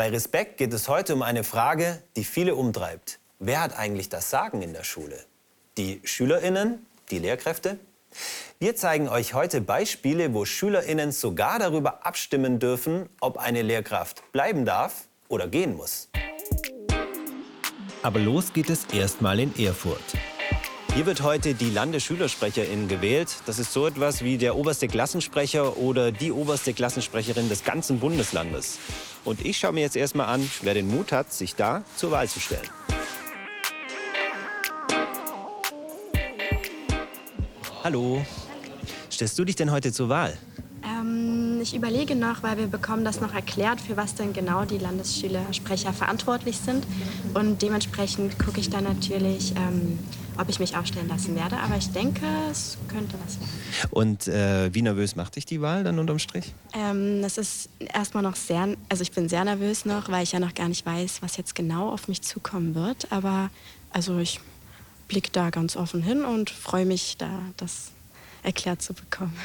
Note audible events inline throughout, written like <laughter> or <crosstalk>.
Bei Respekt geht es heute um eine Frage, die viele umtreibt. Wer hat eigentlich das Sagen in der Schule? Die SchülerInnen? Die Lehrkräfte? Wir zeigen euch heute Beispiele, wo SchülerInnen sogar darüber abstimmen dürfen, ob eine Lehrkraft bleiben darf oder gehen muss. Aber los geht es erstmal in Erfurt. Hier wird heute die Landesschülersprecherin gewählt. Das ist so etwas wie der oberste Klassensprecher oder die oberste Klassensprecherin des ganzen Bundeslandes. Und ich schaue mir jetzt erstmal an, wer den Mut hat, sich da zur Wahl zu stellen. Hallo. Stellst du dich denn heute zur Wahl? Ähm, ich überlege noch, weil wir bekommen das noch erklärt, für was denn genau die Landesschülersprecher verantwortlich sind. Und dementsprechend gucke ich dann natürlich, ähm, ob ich mich aufstellen lassen werde. Aber ich denke, es könnte was werden. Und äh, wie nervös macht dich die Wahl dann unterm Strich? Ähm, das ist erstmal noch sehr, also ich bin sehr nervös noch, weil ich ja noch gar nicht weiß, was jetzt genau auf mich zukommen wird. Aber also ich blicke da ganz offen hin und freue mich, da das erklärt zu bekommen.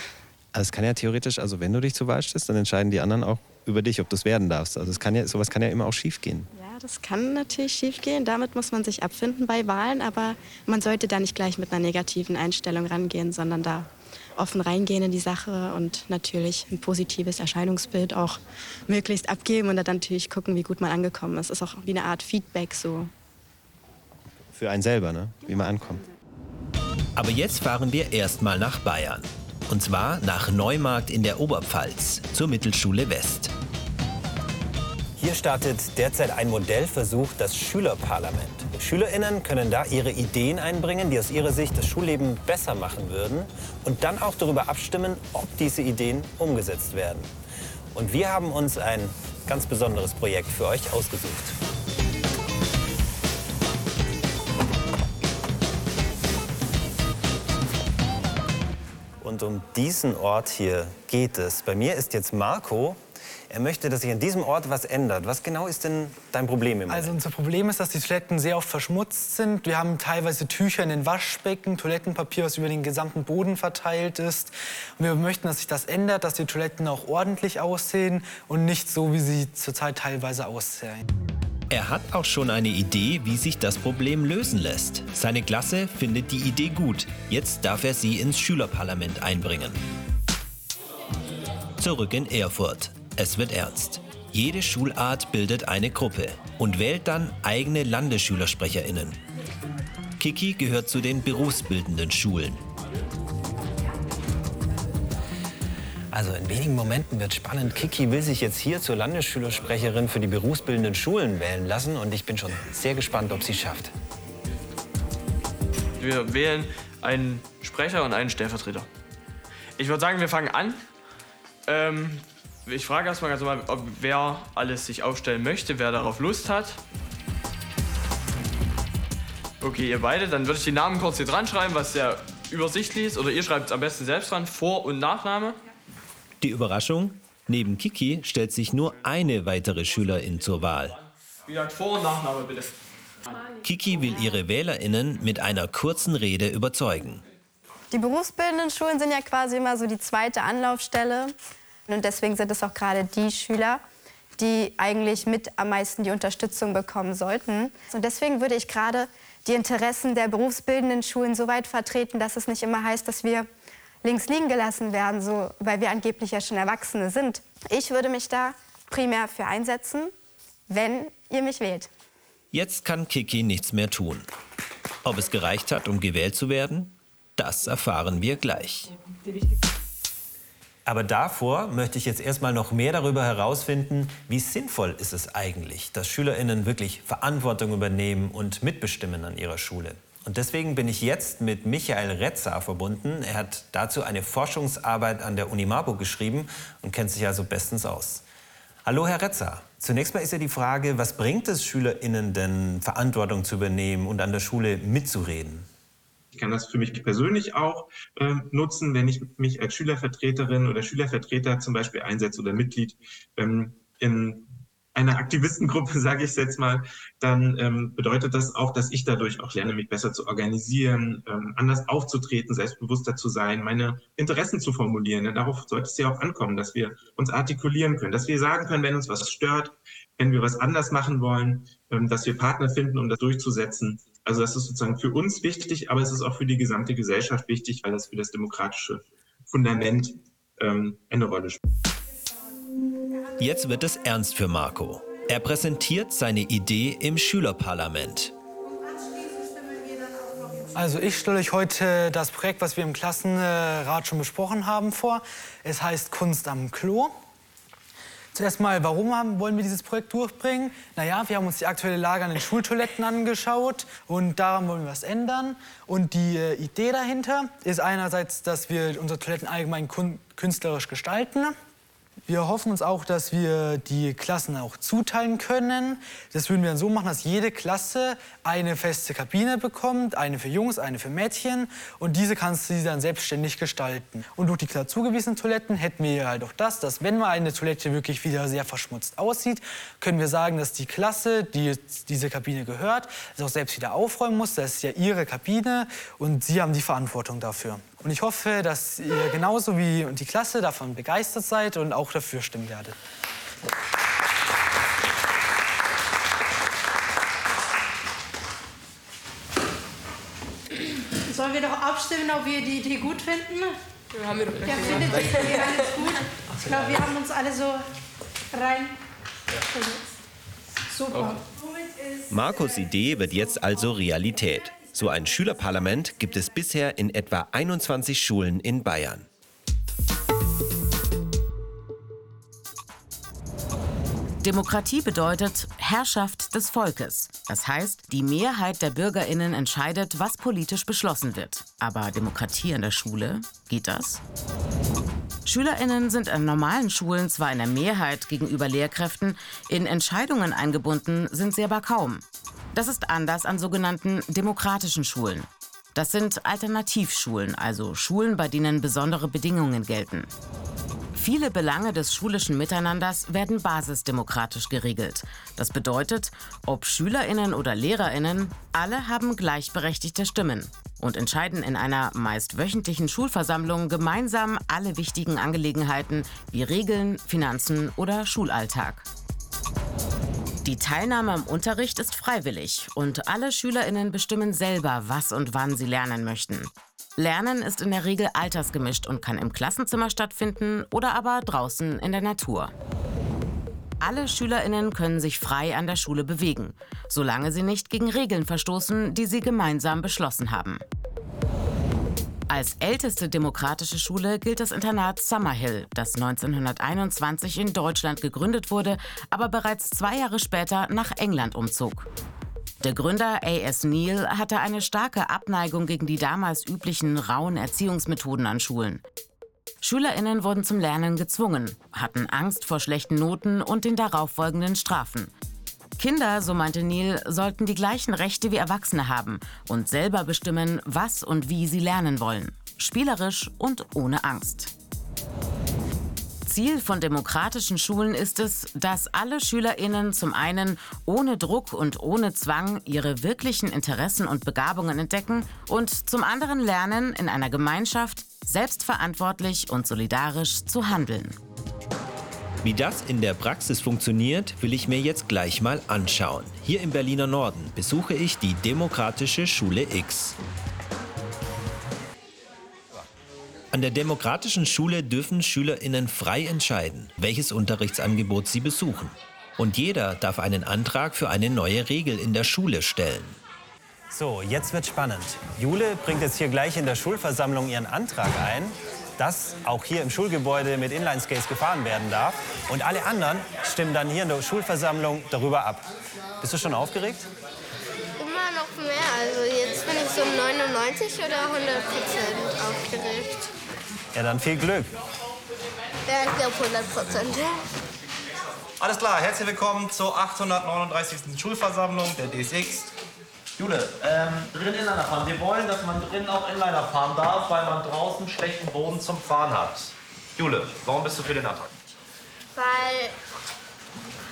Also es kann ja theoretisch, also wenn du dich zur Wahl stellst, dann entscheiden die anderen auch über dich, ob du es werden darfst. Also es kann ja, sowas kann ja immer auch schiefgehen. Ja, das kann natürlich schiefgehen. Damit muss man sich abfinden bei Wahlen, aber man sollte da nicht gleich mit einer negativen Einstellung rangehen, sondern da offen reingehen in die Sache und natürlich ein positives Erscheinungsbild auch möglichst abgeben und dann natürlich gucken, wie gut man angekommen ist. Das ist auch wie eine Art Feedback so. Für einen selber, ne? wie man ankommt. Aber jetzt fahren wir erstmal nach Bayern. Und zwar nach Neumarkt in der Oberpfalz zur Mittelschule West. Hier startet derzeit ein Modellversuch, das Schülerparlament. SchülerInnen können da ihre Ideen einbringen, die aus ihrer Sicht das Schulleben besser machen würden und dann auch darüber abstimmen, ob diese Ideen umgesetzt werden. Und wir haben uns ein ganz besonderes Projekt für euch ausgesucht. Und um diesen Ort hier geht es. Bei mir ist jetzt Marco. Er möchte, dass sich an diesem Ort was ändert. Was genau ist denn dein Problem im Moment? Also unser Problem ist, dass die Toiletten sehr oft verschmutzt sind. Wir haben teilweise Tücher in den Waschbecken, Toilettenpapier, was über den gesamten Boden verteilt ist. Und wir möchten, dass sich das ändert, dass die Toiletten auch ordentlich aussehen und nicht so, wie sie zurzeit teilweise aussehen. Er hat auch schon eine Idee, wie sich das Problem lösen lässt. Seine Klasse findet die Idee gut. Jetzt darf er sie ins Schülerparlament einbringen. Zurück in Erfurt. Es wird ernst. Jede Schulart bildet eine Gruppe und wählt dann eigene Landesschülersprecherinnen. Kiki gehört zu den berufsbildenden Schulen. Also in wenigen Momenten wird spannend. Kiki will sich jetzt hier zur Landesschülersprecherin für die berufsbildenden Schulen wählen lassen und ich bin schon sehr gespannt, ob sie es schafft. Wir wählen einen Sprecher und einen Stellvertreter. Ich würde sagen, wir fangen an. Ähm, ich frage erstmal ganz normal, ob wer alles sich aufstellen möchte, wer darauf Lust hat. Okay, ihr beide, dann würde ich die Namen kurz hier dran schreiben, was sehr übersichtlich ist. Oder ihr schreibt es am besten selbst dran, Vor- und Nachname. Die Überraschung? Neben Kiki stellt sich nur eine weitere Schülerin zur Wahl. Wie gesagt, Vor- und Nachname bitte. Kiki will ihre WählerInnen mit einer kurzen Rede überzeugen. Die berufsbildenden Schulen sind ja quasi immer so die zweite Anlaufstelle. Und deswegen sind es auch gerade die Schüler, die eigentlich mit am meisten die Unterstützung bekommen sollten. Und deswegen würde ich gerade die Interessen der berufsbildenden Schulen so weit vertreten, dass es nicht immer heißt, dass wir links liegen gelassen werden, so, weil wir angeblich ja schon Erwachsene sind. Ich würde mich da primär für einsetzen, wenn ihr mich wählt. Jetzt kann Kiki nichts mehr tun. Ob es gereicht hat, um gewählt zu werden, das erfahren wir gleich. Aber davor möchte ich jetzt erstmal noch mehr darüber herausfinden, wie sinnvoll ist es eigentlich, dass Schülerinnen wirklich Verantwortung übernehmen und mitbestimmen an ihrer Schule. Und deswegen bin ich jetzt mit Michael Retzer verbunden. Er hat dazu eine Forschungsarbeit an der Uni Marburg geschrieben und kennt sich also bestens aus. Hallo, Herr Retzer. Zunächst mal ist ja die Frage, was bringt es SchülerInnen denn, Verantwortung zu übernehmen und an der Schule mitzureden? Ich kann das für mich persönlich auch äh, nutzen, wenn ich mich als Schülervertreterin oder Schülervertreter zum Beispiel einsetze oder Mitglied ähm, in einer Aktivistengruppe, <laughs> sage ich jetzt mal, dann ähm, bedeutet das auch, dass ich dadurch auch lerne, mich besser zu organisieren, ähm, anders aufzutreten, selbstbewusster zu sein, meine Interessen zu formulieren. Denn darauf sollte es ja auch ankommen, dass wir uns artikulieren können, dass wir sagen können, wenn uns was stört, wenn wir was anders machen wollen, ähm, dass wir Partner finden, um das durchzusetzen. Also das ist sozusagen für uns wichtig, aber es ist auch für die gesamte Gesellschaft wichtig, weil das für das demokratische Fundament ähm, eine Rolle spielt. Jetzt wird es ernst für Marco. Er präsentiert seine Idee im Schülerparlament. Also ich stelle euch heute das Projekt, was wir im Klassenrat schon besprochen haben, vor. Es heißt Kunst am Klo. Zuerst mal, warum haben, wollen wir dieses Projekt durchbringen? Naja, wir haben uns die aktuelle Lage an den Schultoiletten angeschaut und daran wollen wir was ändern. Und die äh, Idee dahinter ist einerseits, dass wir unsere Toiletten allgemein künstlerisch gestalten. Wir hoffen uns auch, dass wir die Klassen auch zuteilen können. Das würden wir dann so machen, dass jede Klasse eine feste Kabine bekommt, eine für Jungs, eine für Mädchen. Und diese kannst du dann selbstständig gestalten. Und durch die klar zugewiesenen Toiletten hätten wir halt auch das, dass wenn mal eine Toilette wirklich wieder sehr verschmutzt aussieht, können wir sagen, dass die Klasse, die diese Kabine gehört, es auch selbst wieder aufräumen muss. Das ist ja ihre Kabine und sie haben die Verantwortung dafür. Und ich hoffe, dass ihr genauso wie die Klasse davon begeistert seid und auch dafür stimmen werdet. Sollen wir doch abstimmen, ob wir die Idee gut finden? Ja, haben wir doch ja, findet die Idee alles gut? Ich glaube, wir haben uns alle so rein. Super. Markus Idee wird jetzt also Realität. So ein Schülerparlament gibt es bisher in etwa 21 Schulen in Bayern. Demokratie bedeutet Herrschaft des Volkes. Das heißt, die Mehrheit der Bürgerinnen entscheidet, was politisch beschlossen wird. Aber Demokratie an der Schule, geht das? Schülerinnen sind an normalen Schulen zwar in der Mehrheit gegenüber Lehrkräften, in Entscheidungen eingebunden sind sie aber kaum. Das ist anders an sogenannten demokratischen Schulen. Das sind Alternativschulen, also Schulen, bei denen besondere Bedingungen gelten. Viele Belange des schulischen Miteinanders werden basisdemokratisch geregelt. Das bedeutet, ob Schülerinnen oder Lehrerinnen, alle haben gleichberechtigte Stimmen und entscheiden in einer meist wöchentlichen Schulversammlung gemeinsam alle wichtigen Angelegenheiten wie Regeln, Finanzen oder Schulalltag. Die Teilnahme am Unterricht ist freiwillig und alle Schülerinnen bestimmen selber, was und wann sie lernen möchten. Lernen ist in der Regel altersgemischt und kann im Klassenzimmer stattfinden oder aber draußen in der Natur. Alle Schülerinnen können sich frei an der Schule bewegen, solange sie nicht gegen Regeln verstoßen, die sie gemeinsam beschlossen haben. Als älteste demokratische Schule gilt das Internat Summerhill, das 1921 in Deutschland gegründet wurde, aber bereits zwei Jahre später nach England umzog. Der Gründer A.S. Neal hatte eine starke Abneigung gegen die damals üblichen rauen Erziehungsmethoden an Schulen. Schülerinnen wurden zum Lernen gezwungen, hatten Angst vor schlechten Noten und den darauffolgenden Strafen. Kinder, so meinte Neil, sollten die gleichen Rechte wie Erwachsene haben und selber bestimmen, was und wie sie lernen wollen. Spielerisch und ohne Angst. Ziel von demokratischen Schulen ist es, dass alle Schülerinnen zum einen ohne Druck und ohne Zwang ihre wirklichen Interessen und Begabungen entdecken und zum anderen lernen, in einer Gemeinschaft selbstverantwortlich und solidarisch zu handeln. Wie das in der Praxis funktioniert, will ich mir jetzt gleich mal anschauen. Hier im Berliner Norden besuche ich die Demokratische Schule X. An der Demokratischen Schule dürfen SchülerInnen frei entscheiden, welches Unterrichtsangebot sie besuchen. Und jeder darf einen Antrag für eine neue Regel in der Schule stellen. So, jetzt wird spannend. Jule bringt jetzt hier gleich in der Schulversammlung ihren Antrag ein dass auch hier im Schulgebäude mit Inline-Skates gefahren werden darf. Und alle anderen stimmen dann hier in der Schulversammlung darüber ab. Bist du schon aufgeregt? Immer noch mehr. Also jetzt bin ich so 99 oder 100 Prozent aufgeregt. Ja, dann viel Glück. Ja, ich glaube 100 Prozent. Alles klar, herzlich willkommen zur 839. Schulversammlung der DSX. Jule, ähm, drin Inliner fahren. Wir wollen, dass man drin auch Inliner fahren darf, weil man draußen schlechten Boden zum Fahren hat. Jule, warum bist du für den Antrag? Weil,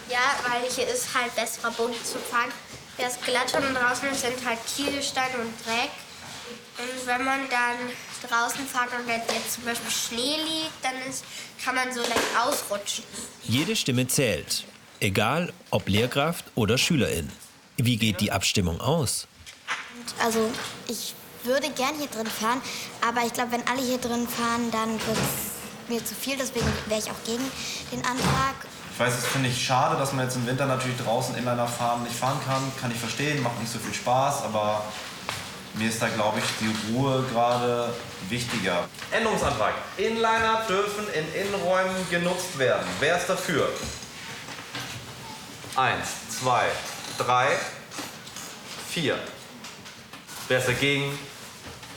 ja, weil hier ist halt besserer Boden zu fahren. Der ist glatt und draußen sind halt Kieselstein und Dreck. Und wenn man dann draußen fährt und jetzt zum Beispiel Schnee liegt, dann ist, kann man so leicht ausrutschen. Jede Stimme zählt. Egal ob Lehrkraft oder Schülerin. Wie geht die Abstimmung aus? Also ich würde gern hier drin fahren, aber ich glaube, wenn alle hier drin fahren, dann wird es mir zu viel. Deswegen wäre ich auch gegen den Antrag. Ich weiß, das finde ich schade, dass man jetzt im Winter natürlich draußen Inliner fahren nicht fahren kann. Kann ich verstehen, macht nicht so viel Spaß, aber mir ist da, glaube ich, die Ruhe gerade wichtiger. Änderungsantrag. Inliner dürfen in Innenräumen genutzt werden. Wer ist dafür? Eins, zwei, drei, vier. Wer ist dagegen?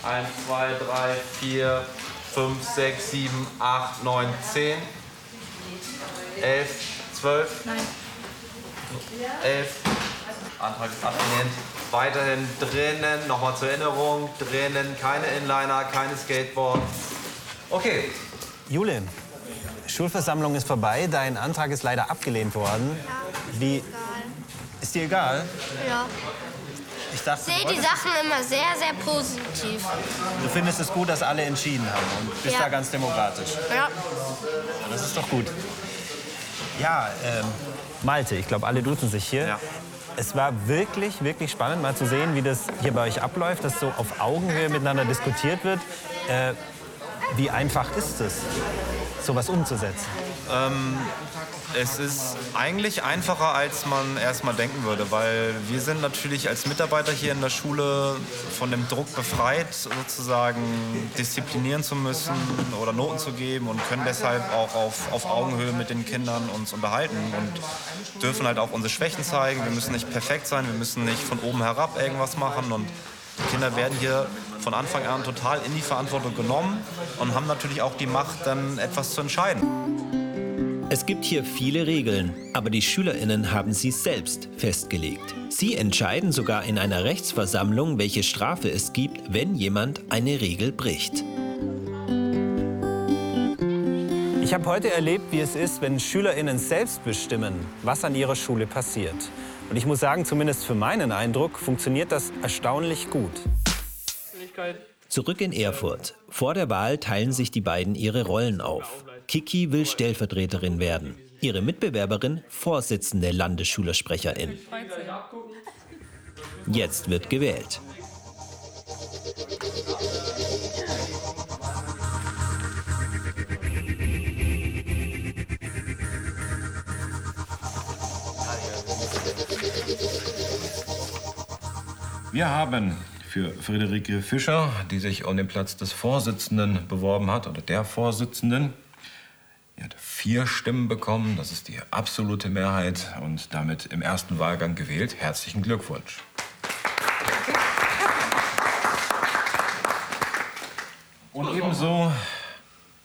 Eins, zwei, drei, vier, fünf, sechs, sieben, acht, neun, zehn. Elf, zwölf. Nein. Elf. Antrag ist abgelehnt. Weiterhin drinnen, nochmal zur Erinnerung, drinnen keine Inliner, keine Skateboard. Okay. Jule, Schulversammlung ist vorbei. Dein Antrag ist leider abgelehnt worden. Wie? Ist dir egal? Ja. Ich dachte, Ich sehe die Sachen immer sehr, sehr positiv. du findest es gut, dass alle entschieden haben und bist Ja. da ganz demokratisch. Ja. Das ist doch gut. Ja, ähm, Malte, ich glaube, alle duzen sich hier. Es war wirklich, wirklich spannend, mal zu sehen, wie das hier bei euch abläuft, dass so auf Augenhöhe miteinander diskutiert wird. Äh, wie einfach ist es, sowas umzusetzen? Ähm, es ist eigentlich einfacher, als man erstmal denken würde, weil wir sind natürlich als Mitarbeiter hier in der Schule von dem Druck befreit, sozusagen disziplinieren zu müssen oder Noten zu geben und können deshalb auch auf, auf Augenhöhe mit den Kindern uns unterhalten und dürfen halt auch unsere Schwächen zeigen. Wir müssen nicht perfekt sein, wir müssen nicht von oben herab irgendwas machen und die Kinder werden hier von Anfang an total in die Verantwortung genommen und haben natürlich auch die Macht, dann etwas zu entscheiden. Es gibt hier viele Regeln, aber die SchülerInnen haben sie selbst festgelegt. Sie entscheiden sogar in einer Rechtsversammlung, welche Strafe es gibt, wenn jemand eine Regel bricht. Ich habe heute erlebt, wie es ist, wenn SchülerInnen selbst bestimmen, was an ihrer Schule passiert. Und ich muss sagen, zumindest für meinen Eindruck, funktioniert das erstaunlich gut. Zurück in Erfurt. Vor der Wahl teilen sich die beiden ihre Rollen auf. Kiki will Stellvertreterin werden. Ihre Mitbewerberin Vorsitzende Landesschülersprecherin. Jetzt wird gewählt. Wir haben für Friederike Fischer, die sich um den Platz des Vorsitzenden beworben hat, oder der Vorsitzenden, vier Stimmen bekommen. Das ist die absolute Mehrheit und damit im ersten Wahlgang gewählt. Herzlichen Glückwunsch. Und ebenso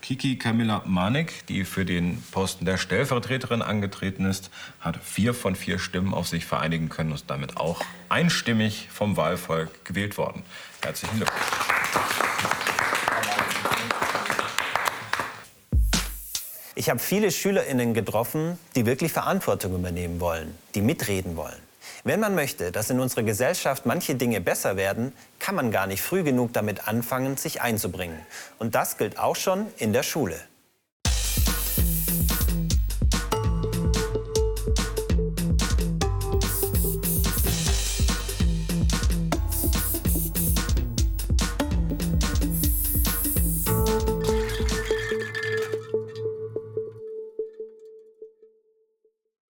Kiki Camilla Manik, die für den Posten der Stellvertreterin angetreten ist, hat vier von vier Stimmen auf sich vereinigen können und ist damit auch einstimmig vom Wahlvolk gewählt worden. Herzlichen Glückwunsch. Ich habe viele SchülerInnen getroffen, die wirklich Verantwortung übernehmen wollen, die mitreden wollen. Wenn man möchte, dass in unserer Gesellschaft manche Dinge besser werden, kann man gar nicht früh genug damit anfangen, sich einzubringen. Und das gilt auch schon in der Schule.